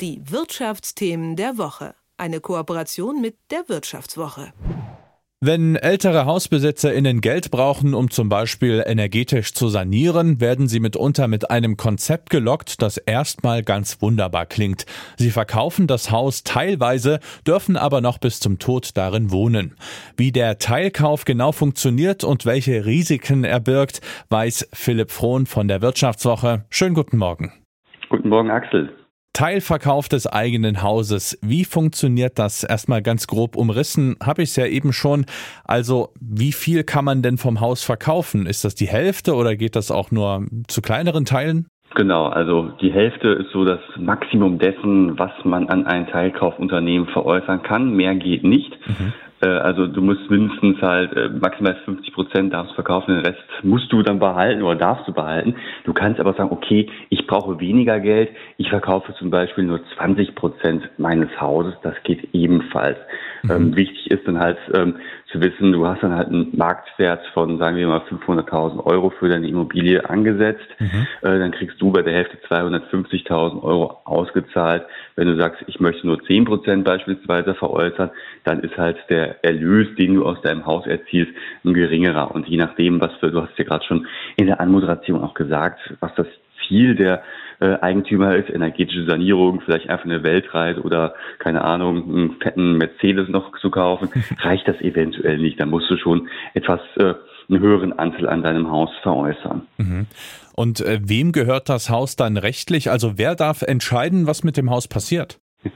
Die Wirtschaftsthemen der Woche. Eine Kooperation mit der Wirtschaftswoche. Wenn ältere HausbesitzerInnen Geld brauchen, um zum Beispiel energetisch zu sanieren, werden sie mitunter mit einem Konzept gelockt, das erstmal ganz wunderbar klingt. Sie verkaufen das Haus teilweise, dürfen aber noch bis zum Tod darin wohnen. Wie der Teilkauf genau funktioniert und welche Risiken er birgt, weiß Philipp Frohn von der Wirtschaftswoche. Schönen guten Morgen. Guten Morgen, Axel. Teilverkauf des eigenen Hauses. Wie funktioniert das? Erstmal ganz grob umrissen, habe ich es ja eben schon. Also, wie viel kann man denn vom Haus verkaufen? Ist das die Hälfte oder geht das auch nur zu kleineren Teilen? Genau, also die Hälfte ist so das Maximum dessen, was man an ein Teilkaufunternehmen veräußern kann. Mehr geht nicht. Mhm. Äh, also du musst mindestens halt äh, maximal 50 Prozent darfst verkaufen, den Rest musst du dann behalten oder darfst du behalten. Du kannst aber sagen, okay, ich brauche weniger Geld, ich verkaufe zum Beispiel nur 20 Prozent meines Hauses, das geht ebenfalls. Mhm. Ähm, wichtig ist dann halt ähm, zu wissen, du hast dann halt einen Marktwert von, sagen wir mal, 500.000 Euro für deine Immobilie angesetzt. Mhm. Äh, dann kriegst du bei der Hälfte 250.000 Euro ausgezahlt. Wenn du sagst, ich möchte nur 10 Prozent beispielsweise veräußern, dann ist halt der Erlös, den du aus deinem Haus erzielst, ein geringerer. Und je nachdem, was für, du hast ja gerade schon in der Anmoderation auch gesagt, was das Ziel der äh, Eigentümer ist, energetische Sanierung, vielleicht einfach eine Weltreise oder keine Ahnung, einen fetten Mercedes noch zu kaufen, reicht das eventuell nicht. Da musst du schon etwas äh, einen höheren Anteil an deinem Haus veräußern. Mhm. Und äh, wem gehört das Haus dann rechtlich? Also wer darf entscheiden, was mit dem Haus passiert?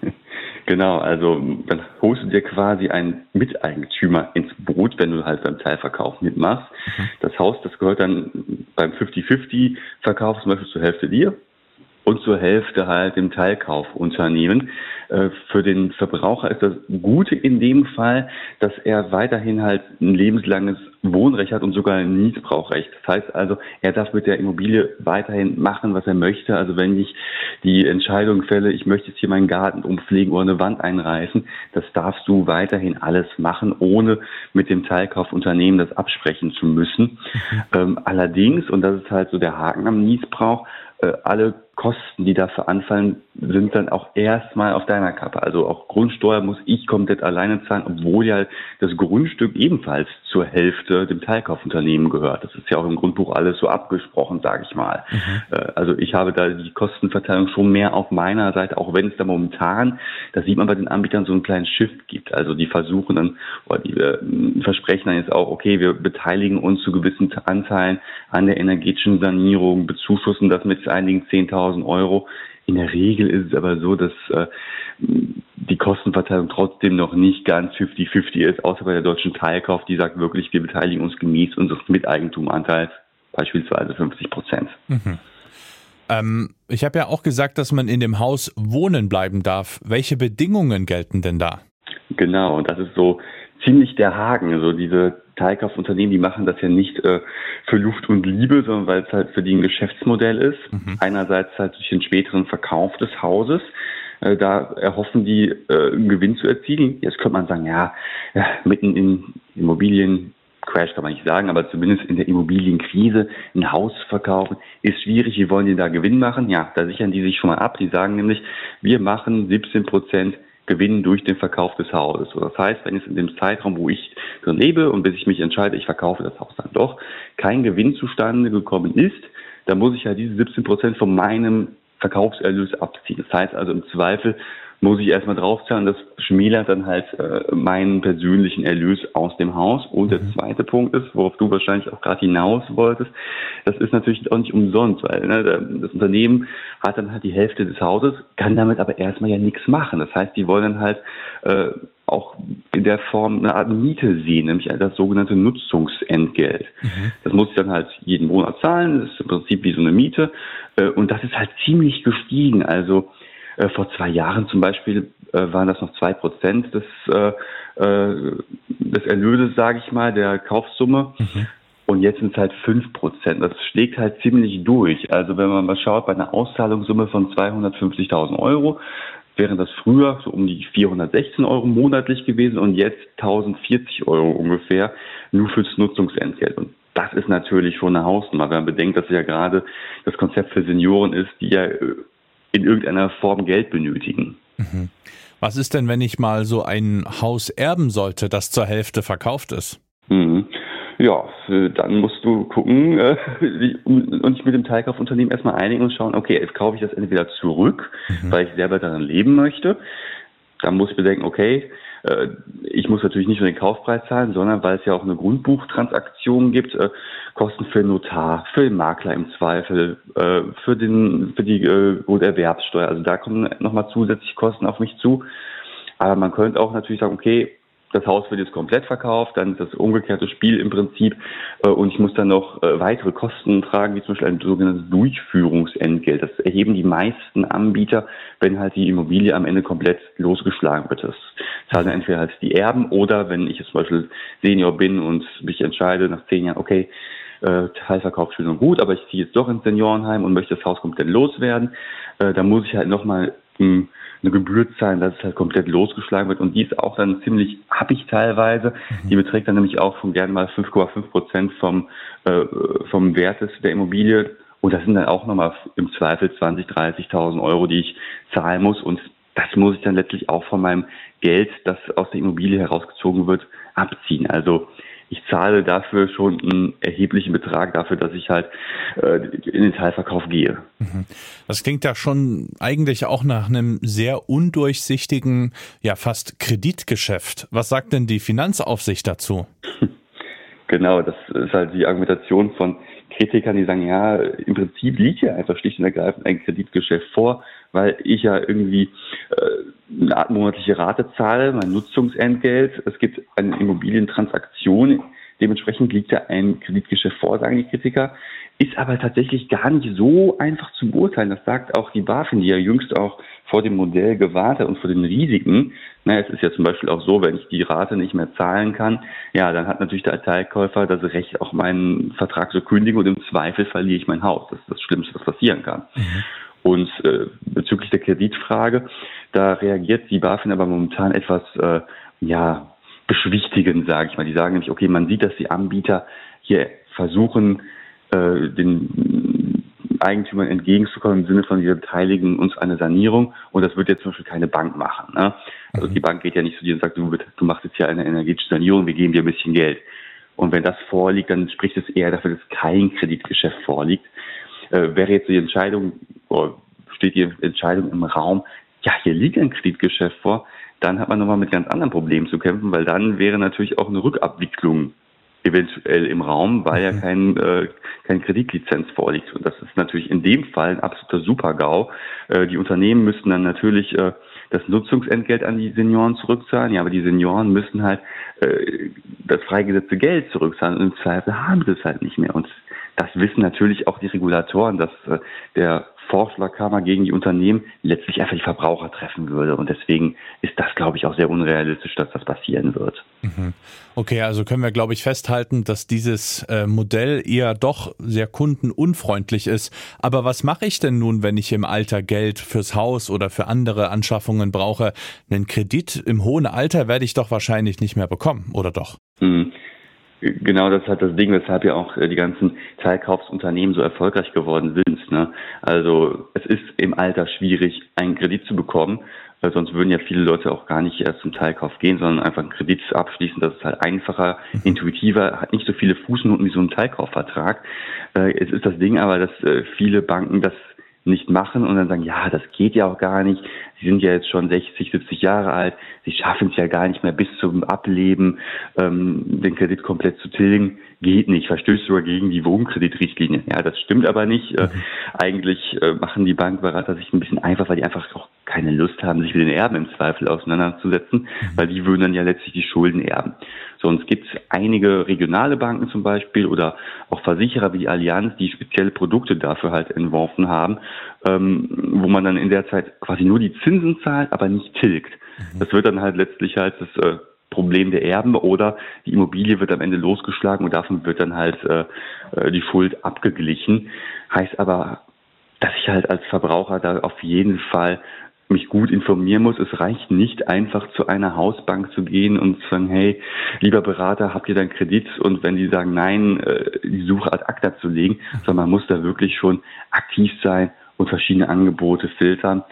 Genau, also dann holst du dir quasi einen Miteigentümer ins Boot, wenn du halt beim Teilverkauf mitmachst. Mhm. Das Haus, das gehört dann beim 50-50-Verkauf zum Beispiel zur Hälfte dir und zur Hälfte halt dem Teilkaufunternehmen. Äh, für den Verbraucher ist das Gute in dem Fall, dass er weiterhin halt ein lebenslanges Wohnrecht hat und sogar ein Mietbrauchrecht. Das heißt also, er darf mit der Immobilie weiterhin machen, was er möchte. Also wenn ich die Entscheidung fälle, ich möchte jetzt hier meinen Garten umpflegen oder eine Wand einreißen, das darfst du weiterhin alles machen, ohne mit dem Teilkaufunternehmen das absprechen zu müssen. Mhm. Ähm, allerdings, und das ist halt so der Haken am Mietbrauch, äh, alle Kosten, die dafür anfallen, sind dann auch erstmal auf deiner Kappe. Also auch Grundsteuer muss ich komplett alleine zahlen, obwohl ja das Grundstück ebenfalls zur Hälfte dem Teilkaufunternehmen gehört. Das ist ja auch im Grundbuch alles so abgesprochen, sage ich mal. Mhm. Äh, also ich habe da die Kostenverteilung schon mehr auf meiner Seite, auch wenn es da momentan, das sieht man bei den Anbietern, so einen kleinen Shift gibt. Also die versuchen dann, oder die äh, versprechen dann jetzt auch, okay, wir beteiligen uns zu gewissen Anteilen an der energetischen Sanierung, bezuschussen das mit einigen 10.000 10.000 Euro. In der Regel ist es aber so, dass äh, die Kostenverteilung trotzdem noch nicht ganz 50-50 ist, außer bei der deutschen Teilkauf, die sagt wirklich, wir beteiligen uns gemäß unseres Miteigentumanteils, beispielsweise 50 Prozent. Mhm. Ähm, ich habe ja auch gesagt, dass man in dem Haus wohnen bleiben darf. Welche Bedingungen gelten denn da? Genau, das ist so ziemlich der Haken. Also diese Teilkaufunternehmen, die machen das ja nicht äh, für Luft und Liebe, sondern weil es halt für die ein Geschäftsmodell ist. Mhm. Einerseits halt durch den späteren Verkauf des Hauses. Äh, da erhoffen die, äh, einen Gewinn zu erzielen. Jetzt könnte man sagen, ja, ja mitten in Immobilien Crash kann man nicht sagen, aber zumindest in der Immobilienkrise ein Haus verkaufen ist schwierig. Wie wollen die da Gewinn machen? Ja, da sichern die sich schon mal ab. Die sagen nämlich, wir machen 17 Prozent Gewinn durch den Verkauf des Hauses. das heißt, wenn es in dem Zeitraum, wo ich drin lebe und bis ich mich entscheide, ich verkaufe das Haus dann doch, kein Gewinn zustande gekommen ist, dann muss ich ja diese 17 Prozent von meinem Verkaufserlös abziehen. Das heißt also im Zweifel muss ich erstmal draufzahlen. Das schmälert dann halt äh, meinen persönlichen Erlös aus dem Haus. Und der mhm. zweite Punkt ist, worauf du wahrscheinlich auch gerade hinaus wolltest, das ist natürlich auch nicht umsonst, weil ne, das Unternehmen hat dann halt die Hälfte des Hauses, kann damit aber erstmal ja nichts machen. Das heißt, die wollen dann halt äh, auch in der Form eine Art Miete sehen, nämlich das sogenannte Nutzungsentgelt. Mhm. Das muss ich dann halt jeden Monat zahlen, das ist im Prinzip wie so eine Miete. Äh, und das ist halt ziemlich gestiegen. Also äh, vor zwei Jahren zum Beispiel äh, waren das noch zwei Prozent des, äh, äh, des Erlöses, sage ich mal, der Kaufsumme. Mhm. Und jetzt sind es halt fünf Prozent. Das schlägt halt ziemlich durch. Also wenn man mal schaut, bei einer Auszahlungssumme von 250.000 Euro wären das früher so um die 416 Euro monatlich gewesen und jetzt 1040 Euro ungefähr nur fürs Nutzungsentgelt. Und das ist natürlich schon eine Hausnummer, wenn man bedenkt, dass ja gerade das Konzept für Senioren ist, die ja äh, in irgendeiner Form Geld benötigen. Mhm. Was ist denn, wenn ich mal so ein Haus erben sollte, das zur Hälfte verkauft ist? Mhm. Ja, dann musst du gucken äh, und dich mit dem Teilkaufunternehmen erstmal einigen und schauen, okay, jetzt kaufe ich das entweder zurück, mhm. weil ich selber daran leben möchte. Dann muss ich bedenken, okay, äh, ich muss natürlich nicht nur den Kaufpreis zahlen, sondern weil es ja auch eine Grundbuchtransaktion gibt, äh, Kosten für den Notar, für den Makler im Zweifel, äh, für den für die Grunderwerbssteuer. Also da kommen nochmal zusätzliche Kosten auf mich zu. Aber man könnte auch natürlich sagen, okay, das Haus wird jetzt komplett verkauft, dann ist das umgekehrte Spiel im Prinzip äh, und ich muss dann noch äh, weitere Kosten tragen, wie zum Beispiel ein sogenanntes Durchführungsentgelt. Das erheben die meisten Anbieter, wenn halt die Immobilie am Ende komplett losgeschlagen wird. Das zahlen entweder halt die Erben oder wenn ich jetzt zum Beispiel Senior bin und mich entscheide nach zehn Jahren, okay, äh, Teilverkauf schön und gut, aber ich ziehe jetzt doch ins Seniorenheim und möchte das Haus komplett loswerden, äh, dann muss ich halt nochmal hm, eine Gebühr zahlen, dass es halt komplett losgeschlagen wird. Und die ist auch dann ziemlich happig teilweise. Die beträgt dann nämlich auch von gerne mal 5,5 Prozent vom, äh, vom Wert der Immobilie. Und das sind dann auch nochmal im Zweifel 20, 30.000 Euro, die ich zahlen muss. Und das muss ich dann letztlich auch von meinem Geld, das aus der Immobilie herausgezogen wird, abziehen. Also ich zahle dafür schon einen erheblichen Betrag dafür, dass ich halt äh, in den Teilverkauf gehe. Mhm. Das klingt ja schon eigentlich auch nach einem sehr undurchsichtigen, ja fast Kreditgeschäft. Was sagt denn die Finanzaufsicht dazu? Genau, das ist halt die Argumentation von Kritikern, die sagen, ja, im Prinzip liegt ja einfach schlicht und ergreifend ein Kreditgeschäft vor, weil ich ja irgendwie äh, eine Art monatliche Rate zahle, mein Nutzungsentgelt. Es gibt eine Immobilientransaktion, dementsprechend liegt ja ein Kreditgeschäft vor, sagen die Kritiker. Ist aber tatsächlich gar nicht so einfach zu beurteilen. Das sagt auch die BaFin, die ja jüngst auch vor dem Modell gewarnt hat und vor den Risiken. Na, es ist ja zum Beispiel auch so, wenn ich die Rate nicht mehr zahlen kann, ja, dann hat natürlich der Teilkäufer das Recht, auch meinen Vertrag zu kündigen und im Zweifel verliere ich mein Haus. Das ist das Schlimmste, was passieren kann. Mhm. Und äh, bezüglich der Kreditfrage, da reagiert die BaFin aber momentan etwas, äh, ja, beschwichtigend, sage ich mal. Die sagen nämlich, okay, man sieht, dass die Anbieter hier versuchen, äh, den Eigentümern entgegenzukommen im Sinne von, wir beteiligen uns an einer Sanierung und das wird jetzt zum Beispiel keine Bank machen. Ne? Also mhm. die Bank geht ja nicht zu dir und sagt, du, du machst jetzt hier eine energetische Sanierung, wir geben dir ein bisschen Geld. Und wenn das vorliegt, dann spricht es eher dafür, dass kein Kreditgeschäft vorliegt. Äh, wäre jetzt die Entscheidung, oder steht die Entscheidung im Raum, ja, hier liegt ein Kreditgeschäft vor, dann hat man nochmal mit ganz anderen Problemen zu kämpfen, weil dann wäre natürlich auch eine Rückabwicklung eventuell im Raum, weil ja mhm. kein, äh, kein Kreditlizenz vorliegt. Und das ist natürlich in dem Fall ein absoluter Super-GAU. Äh, die Unternehmen müssten dann natürlich äh, das Nutzungsentgelt an die Senioren zurückzahlen. Ja, aber die Senioren müssen halt äh, das freigesetzte Geld zurückzahlen. Und im Zweifel haben sie es halt nicht mehr. Und das wissen natürlich auch die Regulatoren, dass äh, der Vorschlagkammer gegen die Unternehmen letztlich einfach die Verbraucher treffen würde. Und deswegen ist das, glaube ich, auch sehr unrealistisch, dass das passieren wird. Mhm. Okay, also können wir, glaube ich, festhalten, dass dieses äh, Modell eher doch sehr kundenunfreundlich ist. Aber was mache ich denn nun, wenn ich im Alter Geld fürs Haus oder für andere Anschaffungen brauche? Einen Kredit im hohen Alter werde ich doch wahrscheinlich nicht mehr bekommen, oder doch? Mhm. Genau, das ist halt das Ding, weshalb ja auch äh, die ganzen Teilkaufsunternehmen so erfolgreich geworden sind. Ne? Also es ist im Alter schwierig, einen Kredit zu bekommen, weil sonst würden ja viele Leute auch gar nicht erst zum Teilkauf gehen, sondern einfach einen Kredit abschließen. Das ist halt einfacher, mhm. intuitiver, hat nicht so viele Fußnoten wie so ein Teilkaufvertrag. Äh, es ist das Ding aber, dass äh, viele Banken das nicht machen und dann sagen, ja, das geht ja auch gar nicht. Sie sind ja jetzt schon 60, 70 Jahre alt. Sie schaffen es ja gar nicht mehr bis zum Ableben, ähm, den Kredit komplett zu tilgen. Geht nicht. Verstößt sogar gegen die Wohnkreditrichtlinie. Ja, das stimmt aber nicht. Äh, mhm. eigentlich äh, machen die Bankberater sich ein bisschen einfach, weil die einfach auch keine Lust haben, sich mit den Erben im Zweifel auseinanderzusetzen, mhm. weil die würden dann ja letztlich die Schulden erben. Sonst gibt es einige regionale Banken zum Beispiel oder auch Versicherer wie die Allianz, die spezielle Produkte dafür halt entworfen haben, ähm, wo man dann in der Zeit quasi nur die Zinsen zahlt, aber nicht tilgt. Mhm. Das wird dann halt letztlich halt das äh, Problem der Erben oder die Immobilie wird am Ende losgeschlagen und davon wird dann halt äh, äh die Schuld abgeglichen. Heißt aber, dass ich halt als Verbraucher da auf jeden Fall mich gut informieren muss. Es reicht nicht einfach zu einer Hausbank zu gehen und zu sagen, hey, lieber Berater, habt ihr dann Kredit? Und wenn die sagen nein, äh, die Suche ad acta zu legen, sondern man muss da wirklich schon aktiv sein und verschiedene Angebote filtern.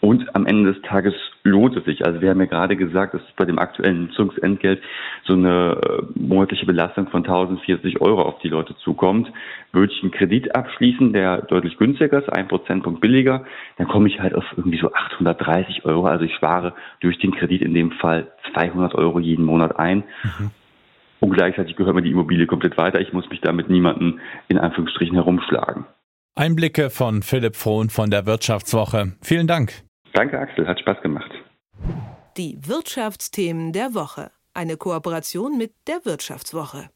Und am Ende des Tages lohnt es sich. Also wir haben ja gerade gesagt, dass bei dem aktuellen Nutzungsentgelt so eine äh, monatliche Belastung von 1040 Euro auf die Leute zukommt. Würde ich einen Kredit abschließen, der deutlich günstiger ist, ein Prozentpunkt billiger, dann komme ich halt auf irgendwie so 830 Euro. Also ich spare durch den Kredit in dem Fall 200 Euro jeden Monat ein. Mhm. Und gleichzeitig gehört mir die Immobilie komplett weiter. Ich muss mich damit niemanden in Anführungsstrichen herumschlagen. Einblicke von Philipp Frohn von der Wirtschaftswoche. Vielen Dank. Danke, Axel, hat Spaß gemacht. Die Wirtschaftsthemen der Woche. Eine Kooperation mit der Wirtschaftswoche.